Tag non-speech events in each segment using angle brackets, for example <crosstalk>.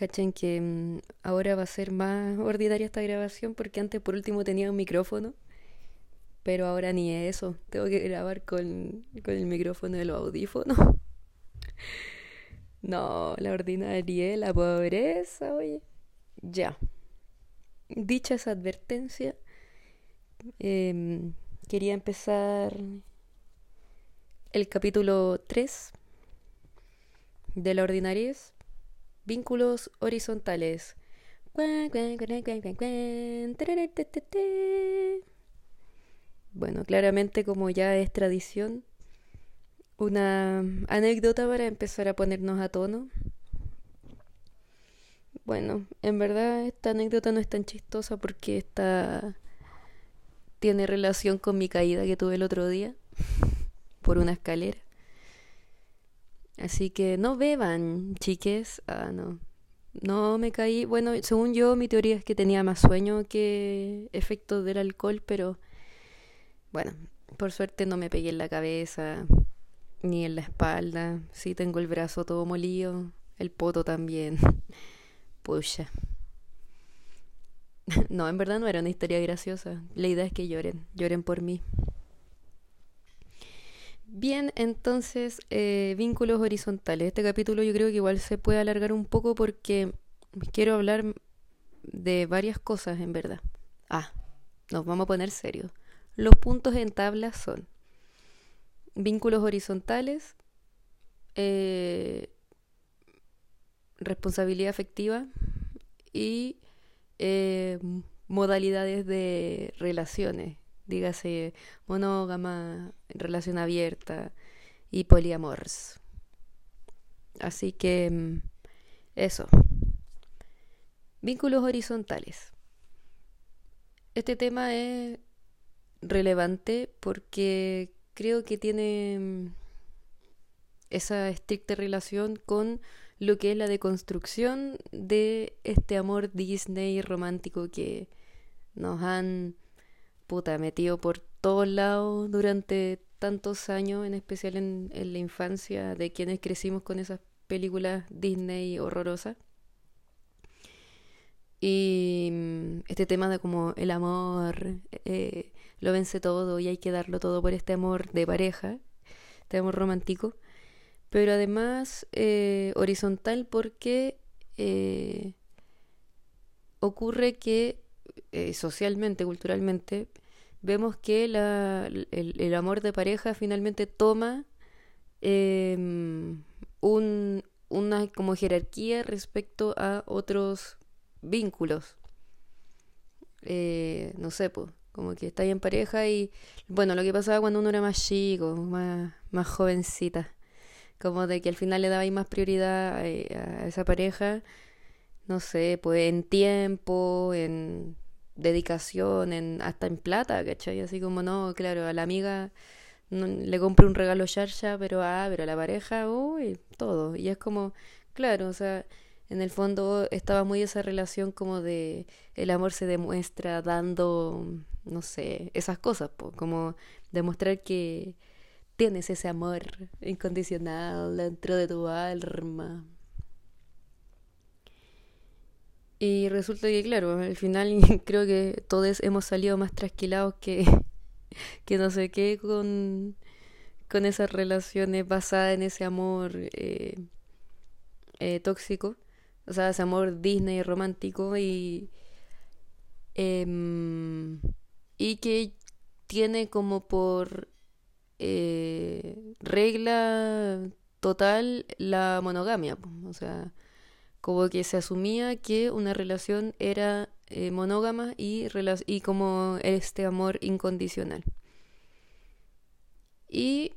Cachen que mm, ahora va a ser más ordinaria esta grabación porque antes por último tenía un micrófono, pero ahora ni eso. Tengo que grabar con, con el micrófono de los audífonos. <laughs> No, la ordinaria, la pobreza, oye. Ya. Dicha esa advertencia, em, quería empezar el capítulo 3 de la ordinariez Vínculos horizontales. Bueno, claramente como ya es tradición, una anécdota para empezar a ponernos a tono. Bueno, en verdad esta anécdota no es tan chistosa porque esta tiene relación con mi caída que tuve el otro día por una escalera. Así que no beban, chiques. Ah, no. No me caí. Bueno, según yo, mi teoría es que tenía más sueño que efecto del alcohol, pero bueno, por suerte no me pegué en la cabeza ni en la espalda. Sí tengo el brazo todo molido, el poto también. <laughs> Pucha. <laughs> No, en verdad no era una historia graciosa. La idea es que lloren, lloren por mí. Bien, entonces, eh, vínculos horizontales. Este capítulo yo creo que igual se puede alargar un poco porque quiero hablar de varias cosas en verdad. Ah, nos vamos a poner serios. Los puntos en tabla son vínculos horizontales, eh, responsabilidad afectiva y eh, modalidades de relaciones dígase monógama, relación abierta y poliamors. Así que mm, eso. Vínculos horizontales. Este tema es relevante porque creo que tiene mm, esa estricta relación con lo que es la deconstrucción de este amor Disney romántico que nos han puta, metido por todos lados durante tantos años, en especial en, la infancia de quienes crecimos con esas películas Disney horrorosas. Y mm, este tema de como el amor eh, lo vence todo y hay que darlo todo por este amor de pareja, este amor romántico, pero además eh, horizontal porque eh, ocurre que socialmente, culturalmente, vemos que la, el, amor de pareja finalmente toma em, un, una como jerarquía respecto a otros vínculos. Eh, no sé, pues, como que está ahí en pareja y, bueno, lo que pasaba cuando uno era más chico, más, más jovencita, como de que al final le daba más prioridad eh, a esa pareja, no sé, pues en tiempo, en dedicación, en, hasta en plata, ¿cachai? Así como, no, claro, a la amiga le compro un regalo charcha, pero, ah, pero a la pareja, uy, todo. Y es como, claro, o sea, en el fondo estaba muy esa relación como de el amor se demuestra dando, no sé, esas cosas, como demostrar que tienes ese amor incondicional dentro de tu alma. Y resulta que, claro, al final <laughs> creo que todos hemos salido más trasquilados que, <laughs> que no sé qué con, con esas relaciones basadas en ese amor eh, eh, tóxico, o sea, ese amor Disney romántico y, em, y que tiene como por eh, regla total la monogamia, o sea, como que se asumía que una relación era eh, monógama y, como este amor incondicional. Y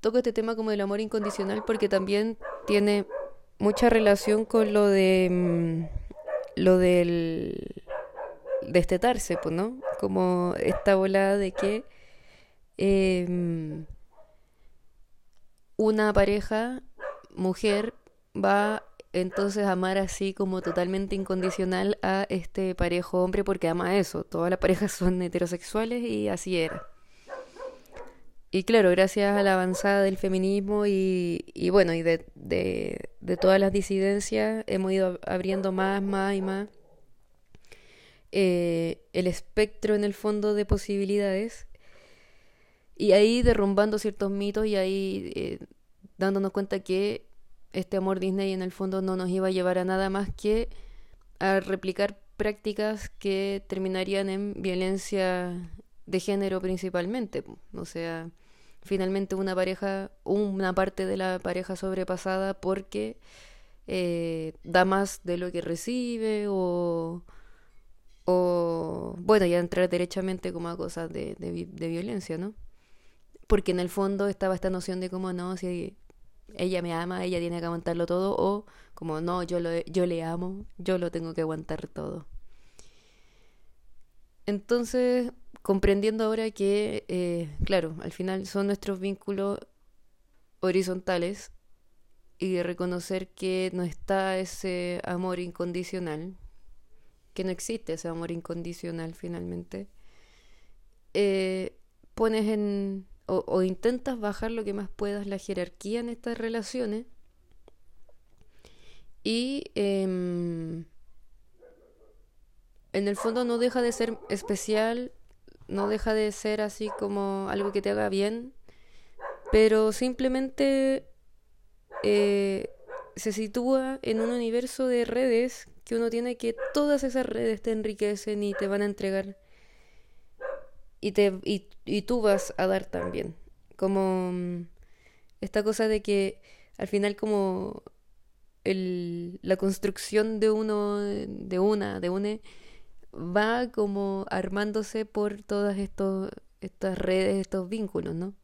toco este tema como del amor incondicional porque también tiene mucha relación con lo de mm, lo del destetarse, pues, ¿no? Como esta volada de que em, una pareja mujer va entonces amar así como totalmente incondicional a este parejo hombre porque ama eso. Todas las parejas son heterosexuales y así era. Y claro, gracias a la avanzada del feminismo y, y bueno, y de, de, de todas las disidencias, hemos ido abriendo más, más y más eh, el espectro en el fondo de posibilidades y ahí derrumbando ciertos mitos y ahí eh, dándonos cuenta que este amor Disney en el fondo no nos iba a llevar a nada más que a replicar prácticas que terminarían en violencia de género principalmente. O sea, finalmente una pareja, una parte de la pareja sobrepasada porque eh, da más de lo que recibe o, o bueno, ya entrar derechamente como a cosas de, de, violencia, ¿no? Porque en el fondo estaba esta noción de como no, si ella me ama, ella tiene que aguantarlo todo, o como no, yo, lo, yo le amo, yo lo tengo que aguantar todo. Entonces, comprendiendo ahora que, eh, claro, al final son nuestros vínculos horizontales y reconocer que no está ese amor incondicional, que no existe ese amor incondicional finalmente, eh, pones en, o, intentas bajar lo que más puedas la jerarquía en estas relaciones. Y em, en el fondo no deja de ser especial no deja de ser así como algo que te haga bien, pero simplemente eh, se sitúa en un universo de redes que uno tiene que todas esas redes te enriquecen y te van a entregar y, te, y, tú vas a dar también. Como mm, esta cosa de que al final como el, la construcción de uno, de una, de une, va como armándose por todas estos, estas redes, estos vínculos, ¿no?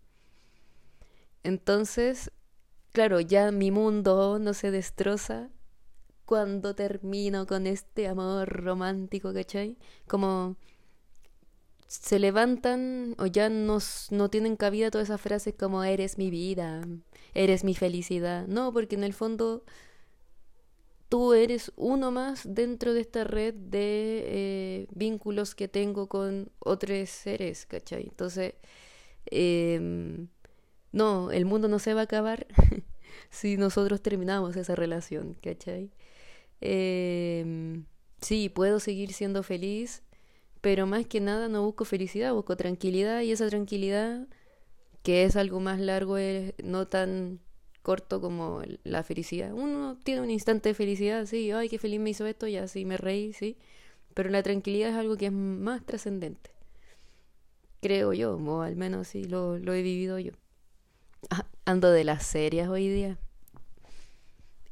Entonces, claro, ya mi mundo no se destroza cuando termino con este amor romántico, ¿cachai? Como se levantan o ya no, no tienen cabida todas esas frases como eres mi vida, eres mi felicidad. No, porque en el fondo tú eres uno más dentro de esta red de eh, vínculos que tengo con otros seres, ¿cachai? Entonces, em, no, el mundo no se va a acabar <laughs> si nosotros terminamos esa relación, ¿cachai? Em, sí, puedo seguir siendo feliz, pero más que nada no busco felicidad, busco tranquilidad y esa tranquilidad, que es algo más largo, es no tan corto como la felicidad. Uno tiene un instante de felicidad, sí, ay, qué feliz me hizo esto, ya sí, me reí, sí. Pero la tranquilidad es algo que es más trascendente. Creo yo, o al menos sí lo, he vivido yo. Ah, ando de las serias hoy día.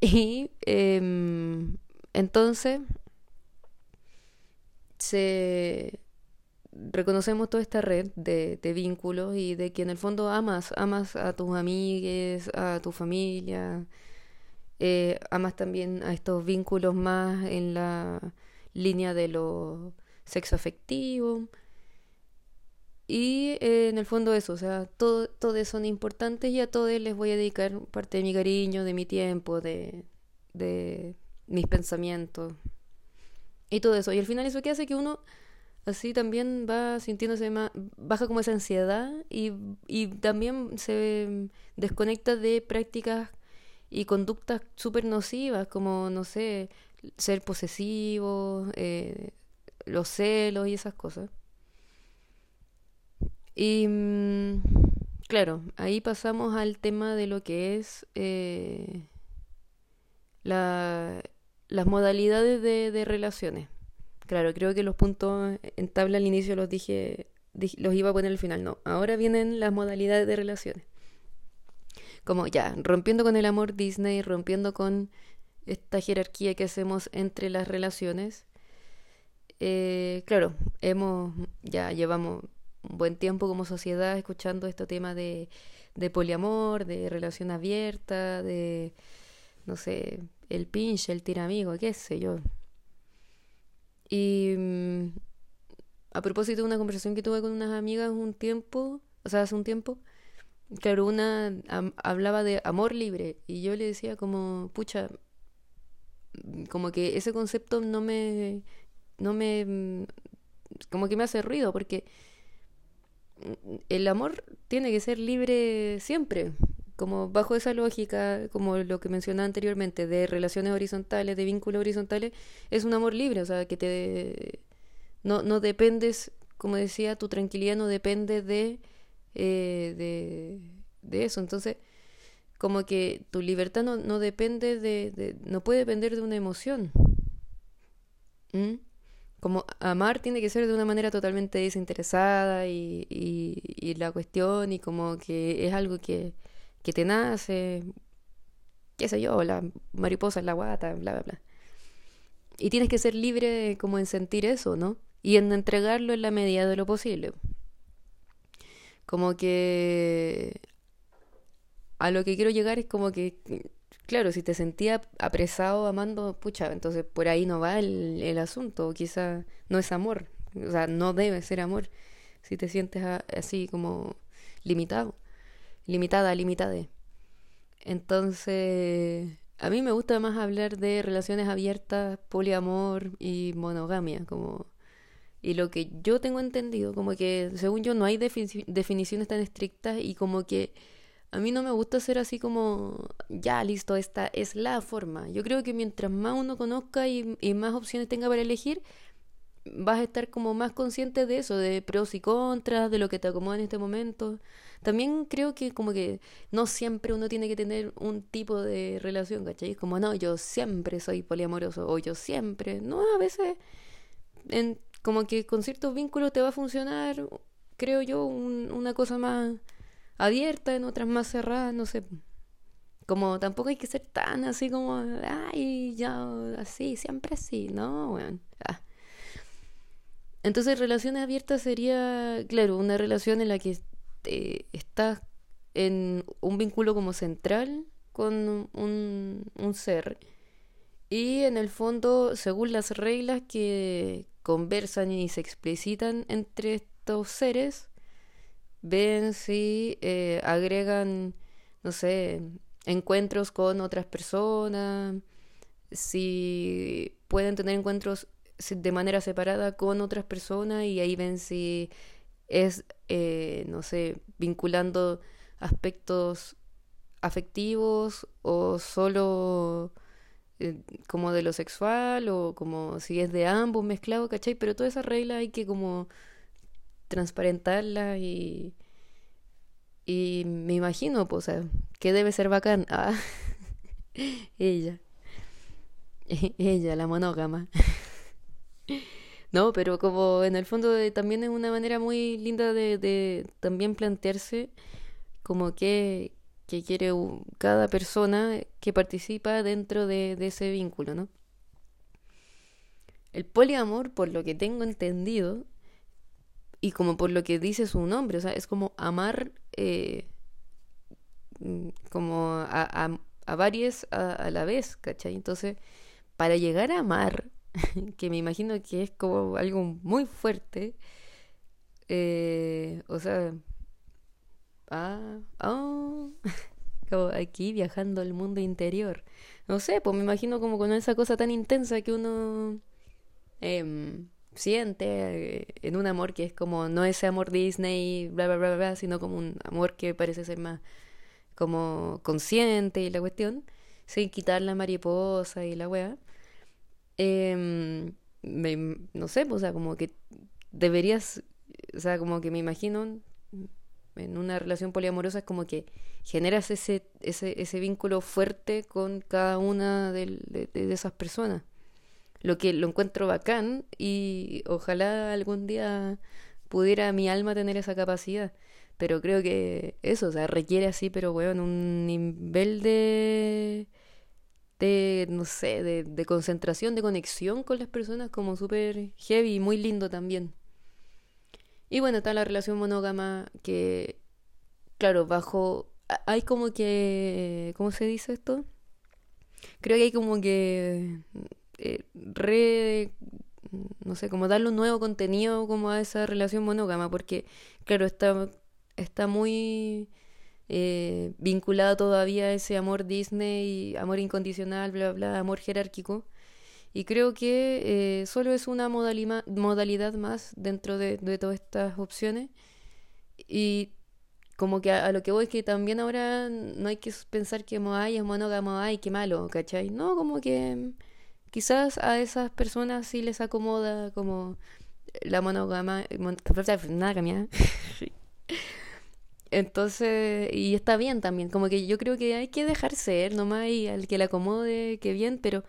Y em, entonces se reconocemos toda esta red de, vínculos y de que en el fondo amas, amas a tus amigues, a tu familia, eh, amas también a estos vínculos más en la línea de lo sexo afectivo. Y eh, en el fondo eso, o sea, todo, todos son importantes y a todos les voy a dedicar parte de mi cariño, de mi tiempo, de, de mis pensamientos y todo eso. Y al final eso que hace que uno así también va sintiéndose más, baja como esa ansiedad y, y también se desconecta de prácticas y conductas súper nocivas, como, no sé, ser posesivo, eh, los celos y esas cosas. Y mm, claro, ahí pasamos al tema de lo que es eh, la, las modalidades de, de relaciones. Claro, creo que los puntos en tabla al inicio los dije, los iba a poner al final. No, ahora vienen las modalidades de relaciones. Como ya, rompiendo con el amor Disney, rompiendo con esta jerarquía que hacemos entre las relaciones. Eh, claro, hemos, ya llevamos un buen tiempo como sociedad escuchando este tema de, de poliamor, de relación abierta, de, no sé, el pinche, el tiramigo, qué sé yo, y mm, a propósito de una conversación que tuve con unas amigas un tiempo, o sea, hace un tiempo, claro, una hablaba de amor libre y yo le decía como, pucha, como que ese concepto no me, no me, mm, como que me hace ruido porque el amor tiene que ser libre siempre, como bajo esa lógica, como lo que mencionaba anteriormente, de relaciones horizontales, de vínculos horizontales, es un amor libre, o sea, que te no, no dependes, como decía, tu tranquilidad no depende de, eh, de, de, eso. Entonces, como que tu libertad no, no depende de, no puede depender de una emoción. ¿Mm? Como amar tiene que ser de una manera totalmente desinteresada y, y la cuestión y como que es algo que, que te nace, qué sé yo, la mariposa en la guata, bla, bla, bla. Y tienes que ser libre como en sentir eso, ¿no? Y en entregarlo en la medida de lo posible. Como que a lo que quiero llegar es como que, claro, si te sentía apresado amando, pucha, entonces por ahí no va el, el asunto, quizá no es amor, o sea, no debe ser amor si te sientes así como limitado, limitada, limitada. Entonces, a mí me gusta más hablar de relaciones abiertas, poliamor y monogamia, como y lo que yo tengo entendido, como que según yo no hay definiciones tan estrictas y como que a mí no me gusta ser así como, ya listo, esta es la forma. Yo creo que mientras más uno conozca y, y más opciones tenga para elegir, vas a estar como más consciente de eso, de pros y contras, de lo que te acomoda en este momento. También creo que como que no siempre uno tiene que tener un tipo de relación, ¿cachai? Como, no, yo siempre soy poliamoroso o yo siempre. No, a veces como que con ciertos vínculos te va a funcionar, creo yo, un, una cosa más abierta, en otras más cerradas, no sé. Como tampoco hay que ser tan así como, ay, ya, así, siempre así, ¿no? Bueno, ah. Entonces, relaciones abiertas sería, claro, una relación en la que eh, estás en un vínculo como central con un, ser. Y en el fondo, según las reglas que conversan y se explicitan entre estos seres, ven si eh, agregan, no sé, encuentros con otras personas, si pueden tener encuentros de manera separada con otras personas y ahí ven si es, eh, no sé, vinculando aspectos afectivos o solo eh, como de lo sexual o como si es de ambos mezclado, ¿cachai? Pero toda esa regla hay que como transparentarla y y me imagino, pues, o sea, que debe ser bacán. Ah, <laughs> ella. <laughs> ella, la monógama. <laughs> No, pero como en el fondo también es una manera muy linda de, también plantearse como que, que quiere cada persona que participa dentro de, de ese vínculo, ¿no? El poliamor, por lo que tengo entendido, y como por lo que dice su nombre, o sea, es como amar eh, mm, como a, a, a varias a, a, la vez, ¿cachai? Entonces, para llegar a amar <laughs> que me imagino que es como algo muy fuerte. Eh, o sea, ah, oh, <laughs> como aquí viajando al mundo interior. No sé, pues me imagino como con esa cosa tan intensa que uno eh, siente en un amor que es como no ese amor Disney, bla, bla, bla, bla, sino como un amor que parece ser más como consciente y la cuestión, sin quitar la mariposa y la wea. Eh, me, no sé, pues, o sea, como que deberías, o sea, como que me imagino en una relación poliamorosa es como que generas ese, ese, ese vínculo fuerte con cada una de, de, de, esas personas. Lo que lo encuentro bacán y ojalá algún día pudiera mi alma tener esa capacidad. Pero creo que eso, o sea, requiere así, pero bueno, un nivel de de, no sé, de, de concentración, de conexión con las personas como súper heavy y muy lindo también. Y bueno, está la relación monógama que, claro, bajo... Hay como que... ¿Cómo se dice esto? Creo que hay como que... Eh, re... No sé, como darle un nuevo contenido como a esa relación monógama, porque, claro, está, está muy eh, vinculado todavía a ese amor Disney, amor incondicional, bla, bla, amor jerárquico. Y creo que eh, solo es una modalidad, más dentro de, de, todas estas opciones. Y como que a, lo que voy es que también ahora no hay que pensar que ay, es monógamo, ay, qué malo, ¿cachai? No, como que quizás a esas personas sí les acomoda como la monogama. <laughs> Entonces, y está bien también, como que yo creo que hay que dejar ser nomás y al que le acomode, que bien, pero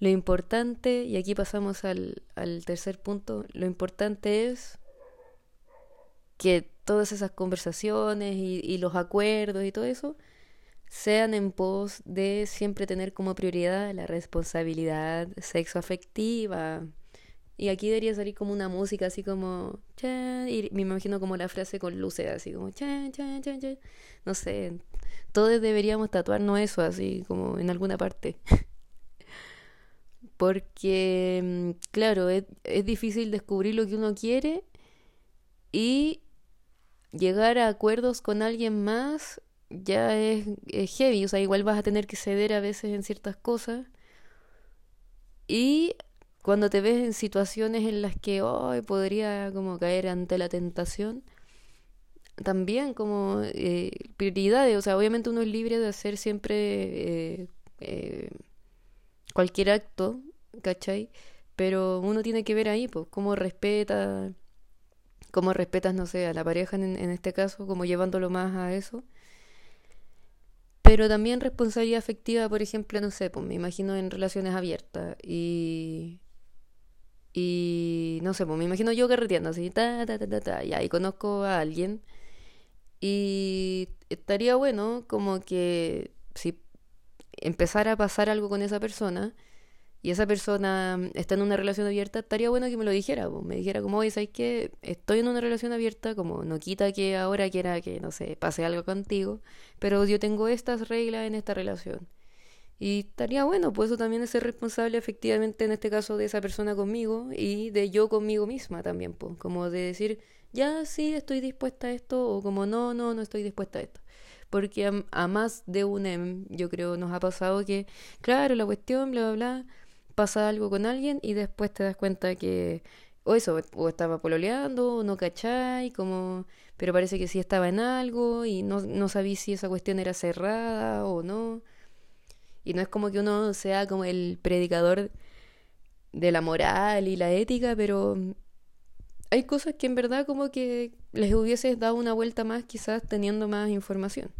lo importante, y aquí pasamos al, tercer punto, lo importante es que todas esas conversaciones y, y, los acuerdos y todo eso sean en pos de siempre tener como prioridad la responsabilidad sexoafectiva. Y aquí debería salir como una música así como y me imagino como la frase con luces así como No sé, todos deberíamos tatuarnos eso así como en alguna parte. <laughs> Porque, mm, claro, es, es difícil descubrir lo que uno quiere y llegar a acuerdos con alguien más ya es, heavy, o sea, igual vas a tener que ceder a veces en ciertas cosas. Y cuando te ves en situaciones en las que hoy podría como caer ante la tentación, también como eh, prioridades, o sea, obviamente uno es libre de hacer siempre eh, eh, cualquier acto, ¿cachai? Pero uno tiene que ver ahí, pues, cómo respeta cómo respetas, no sé, a la pareja en, este caso, como llevándolo más a eso. Pero también responsabilidad afectiva, por ejemplo, no sé, pues me imagino en relaciones abiertas y... Y no sé, pues me imagino yo carreteando así, ta, ta, ta, ta, ta, y ahí conozco a alguien. Y estaría bueno como que si empezara a pasar algo con esa persona, y esa persona está en una relación abierta, estaría bueno que me lo dijera, me dijera como, oye, ¿sabes qué? Estoy en una relación abierta, como no quita que ahora quiera que, no sé, pase algo contigo, pero yo tengo estas reglas en esta relación. Y estaría bueno, pues eso también es ser responsable efectivamente en este caso de esa persona conmigo y de yo conmigo misma también, pues, como de decir, ya sí estoy dispuesta a esto o como no, no, no estoy dispuesta a esto. Porque a, más de un em, yo creo, nos ha pasado que, claro, la cuestión, bla, bla, bla pasa algo con alguien y después te das cuenta que o eso, o estaba pololeando, o no cachai, como, pero parece que sí estaba en algo y no, no sabí si esa cuestión era cerrada o no. Y no es como que uno sea como el predicador de la moral y la ética, pero hay cosas que en verdad como que les hubieses dado una vuelta más quizás teniendo más información.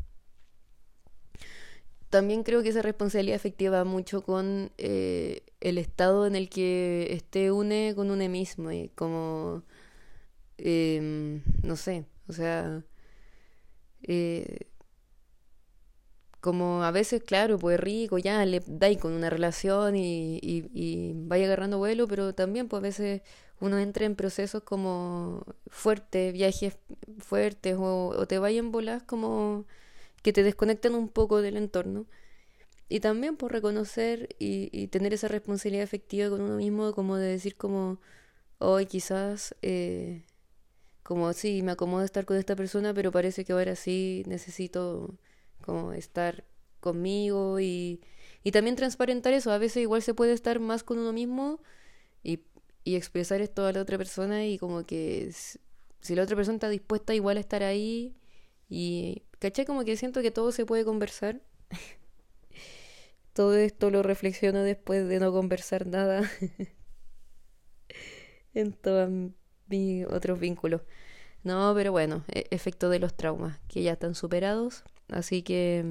También creo que esa responsabilidad efectiva va mucho con eh, el estado en el que esté une con une mismo y como em, no sé o sea eh, como a veces claro pues rico ya le dais con una relación y, y, vaya agarrando vuelo pero también pues a veces uno entra en procesos como fuertes viajes fuertes o, o te vayan bolas como que te desconectan un poco del entorno. Y también por reconocer y, tener esa responsabilidad efectiva con uno mismo, como de decir como, hoy quizás, eh, como sí, me acomodo estar con esta persona, pero parece que ahora sí necesito como estar conmigo y, y también transparentar eso. A veces igual se puede estar más con uno mismo y, y expresar esto a la otra persona y como que si la otra persona está dispuesta igual a estar ahí y ¿Caché? Como que siento que todo se puede conversar. <laughs> todo esto lo reflexiono después de no conversar nada <laughs> en todos mis otros vínculos. No, pero bueno, e-, efecto de los traumas que ya están superados. Así que,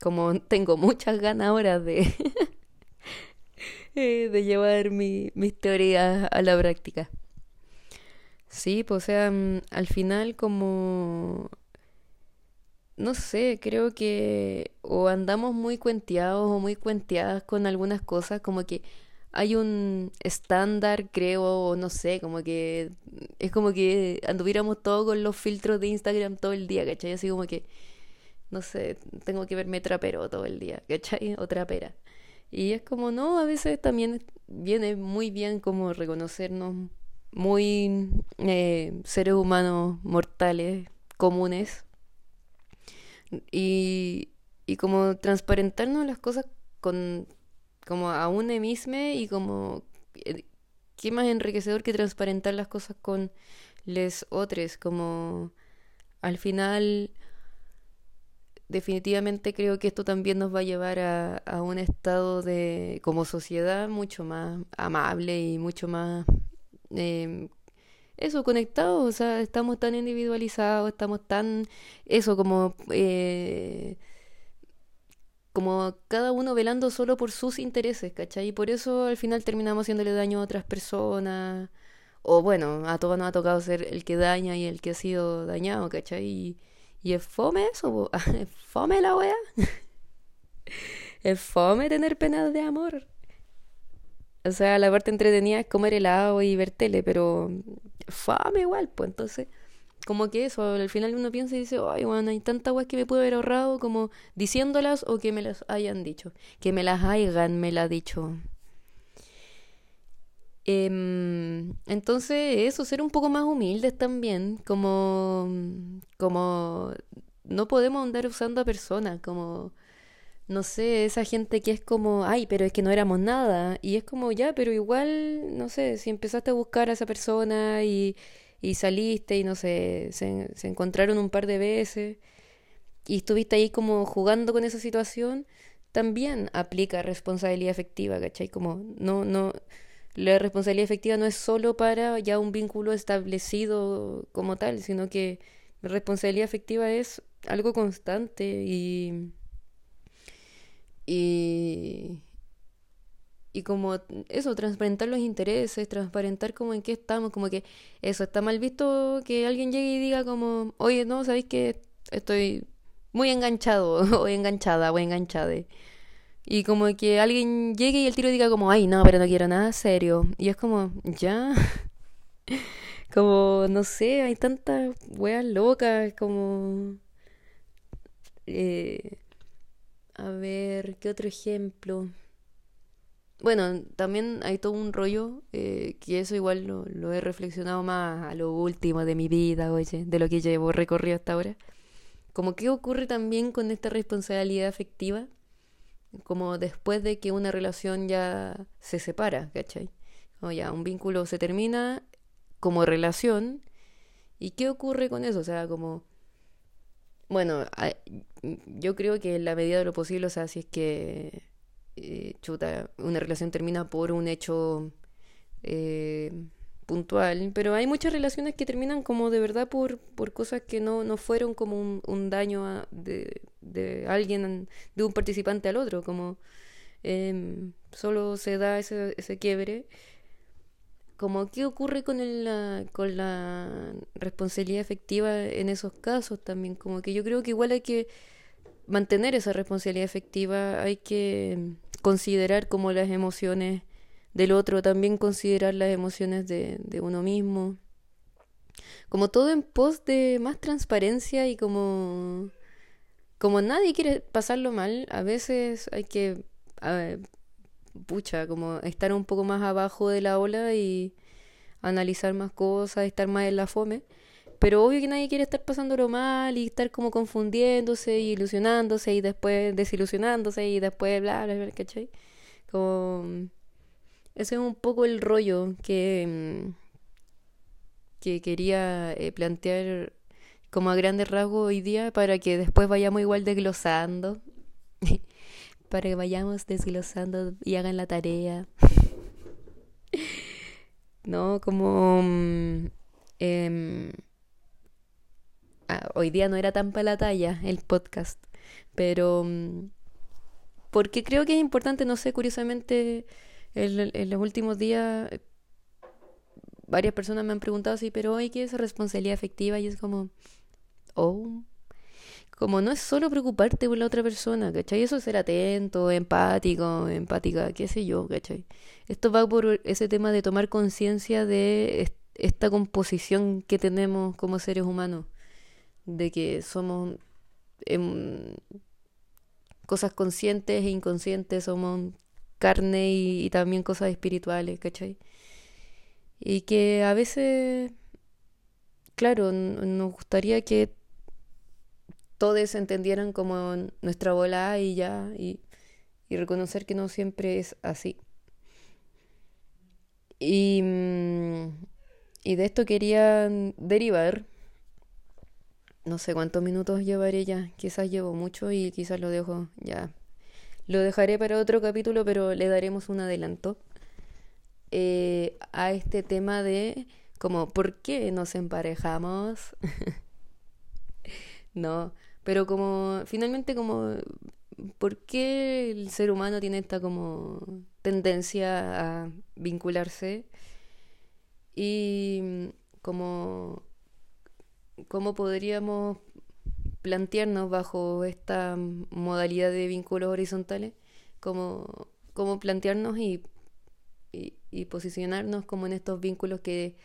como tengo muchas ganas ahora de, <laughs> eh, de llevar mi, mis teorías a la práctica. Sí, pues o sea, mm, al final como... No sé, creo que o andamos muy cuenteados o muy cuenteadas con algunas cosas, como que hay un estándar, creo, no sé, como que es como que anduviéramos todos con los filtros de Instagram todo el día, ¿cachai? Así como que, no sé, tengo que verme trapero todo el día, ¿cachai? O trapera. Y es como, no, a veces también viene muy bien como reconocernos muy eh, seres humanos mortales, comunes, y, y como transparentarnos las cosas con como a uno mismo y como eh, qué más enriquecedor que transparentar las cosas con les otros, como al final definitivamente creo que esto también nos va a llevar a, a, un estado de como sociedad mucho más amable y mucho más eh, eso conectado o sea estamos tan individualizados estamos tan eso como eh, como cada uno velando solo por sus intereses ¿cachai? y por eso al final terminamos haciéndole daño a otras personas o bueno a todos nos ha tocado ser el que daña y el que ha sido dañado ¿cachai? y, y es fome eso, <laughs> es fome la wea. <laughs> es fome tener penas de amor. O sea, la parte entretenida es comer helado y ver tele, pero fome igual, pues entonces, como que eso, al final uno piensa y dice, ay, bueno, hay tantas weas que me puedo haber ahorrado como diciéndolas o que me las hayan dicho. Que me las hayan, me la dicho. Em, entonces, eso, ser un poco más humildes también, como, como no podemos andar usando a personas, como, no sé, esa gente que es como, ay, pero es que no éramos nada, y es como, ya, pero igual, no sé, si empezaste a buscar a esa persona y, y saliste y no sé, se, se encontraron un par de veces y estuviste ahí como jugando con esa situación, también aplica responsabilidad efectiva, ¿cachai? Como, no, no la responsabilidad efectiva no es solo para ya un vínculo establecido como tal, sino que responsabilidad efectiva es algo constante y, y, y como eso, transparentar los intereses, transparentar como en qué estamos, como que eso, está mal visto que alguien llegue y diga como, oye, no, sabéis que estoy muy enganchado <laughs> o enganchada o enganchada. Y como que alguien llegue y el tiro diga como, ay, no, pero no quiero nada serio. Y es como, ya. <laughs> como, no sé, hay tantas weas locas, como... Eh, a ver, ¿qué otro ejemplo? Bueno, también hay todo un rollo, eh, que eso igual lo, lo, he reflexionado más a lo último de mi vida, oye, de lo que llevo recorrido hasta ahora. Como qué ocurre también con esta responsabilidad afectiva como después de que una relación ya se separa, ¿cachai? O ya un vínculo se termina como relación. ¿Y qué ocurre con eso? O sea, como... Bueno, yo creo que en la medida de lo posible, o sea, si es que eh, chuta, una relación termina por un hecho eh, puntual, pero hay muchas relaciones que terminan como de verdad por, por cosas que no, no fueron como un, un daño de, de, alguien, de un participante al otro, como eh, solo se da ese, ese quiebre. Como qué ocurre con, el, con la responsabilidad efectiva en esos casos también, como que yo creo que igual hay que mantener esa responsabilidad efectiva, hay que considerar como las emociones del otro, también considerar las emociones de, de uno mismo. Como todo en pos de más transparencia y como como nadie quiere pasarlo mal, a veces hay que pucha, como estar un poco más abajo de la ola y analizar más cosas, estar más en la fome. Pero obvio que nadie quiere estar pasándolo mal y estar como confundiéndose y ilusionándose y después desilusionándose y después bla, bla, bla, ¿cachai? Como ese es un poco el rollo que, mm, que quería eh, plantear como a grandes rasgos hoy día para que después vayamos igual desglosando. <laughs> para que vayamos desglosando y hagan la tarea. <laughs> no, como... Mm, em, ah, hoy día no era tan para la talla el podcast, pero... Mm, porque creo que es importante, no sé, curiosamente en, los últimos días varias personas me han preguntado así, pero hoy ¿qué es responsabilidad afectiva? Y es como, oh, como no es solo preocuparte por la otra persona, ¿cachai? Eso es ser atento, empático, empática, qué sé yo, ¿cachai? Esto va por ese tema de tomar conciencia de esta composición que tenemos como seres humanos, de que somos em, cosas conscientes e inconscientes, somos carne y, también cosas espirituales, ¿cachai? Y que a veces, claro, nos gustaría que todos entendieran como nuestra bola y ya, y, y reconocer que no siempre es así. Y, mm, y de esto quería derivar. No sé cuántos minutos llevaré ya. Quizás llevo mucho y quizás lo dejo ya. Lo dejaré para otro capítulo, pero le daremos un adelanto eh, a este tema de como ¿por qué nos emparejamos? <laughs> no, pero como finalmente como ¿por qué el ser humano tiene esta como tendencia a vincularse? Y como cómo podríamos plantearnos bajo esta modalidad de vínculos horizontales, cómo, cómo plantearnos y, y, posicionarnos como en estos vínculos que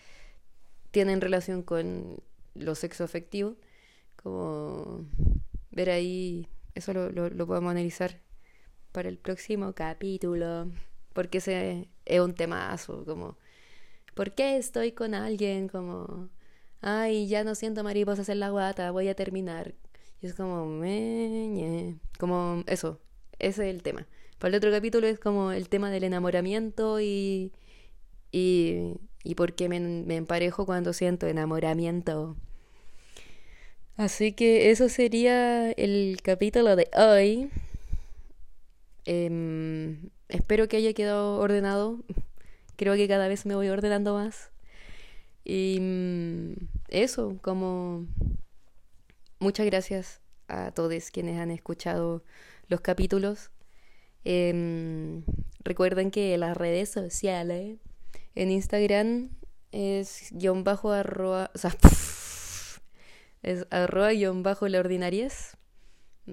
tienen relación con lo sexo afectivo, como ver ahí, eso lo, lo, podemos analizar para el próximo capítulo, porque ese es un temazo, como, ¿por qué estoy con alguien? Como ay, ya no siento mariposas en la guata, voy a terminar. Y es como, me, como eso, ese es el tema. Para el otro capítulo es como el tema del enamoramiento y, y, y por qué me, me emparejo cuando siento enamoramiento. Así que eso sería el capítulo de hoy. Em, espero que haya quedado ordenado. Creo que cada vez me voy ordenando más. Y mm, eso, como muchas gracias a todos quienes han escuchado los capítulos. Em, recuerden que las redes sociales en Instagram es guion bajo arroba, o sea, es arroba guion bajo la.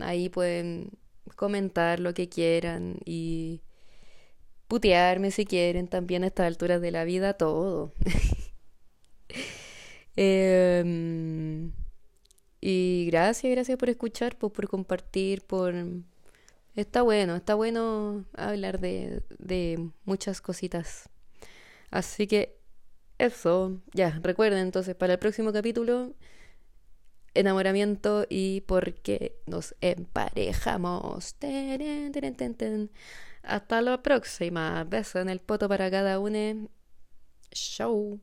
Ahí pueden comentar lo que quieran y putearme si quieren también a estas alturas de la vida, todo. <laughs> <laughs> Em, y gracias, gracias por escuchar, por, por compartir, por... Está bueno, está bueno hablar de, de muchas cositas. Así que eso, ya, recuerden entonces para el próximo capítulo, enamoramiento y por qué nos emparejamos. Hasta la próxima. Beso en el poto para cada uno. Show.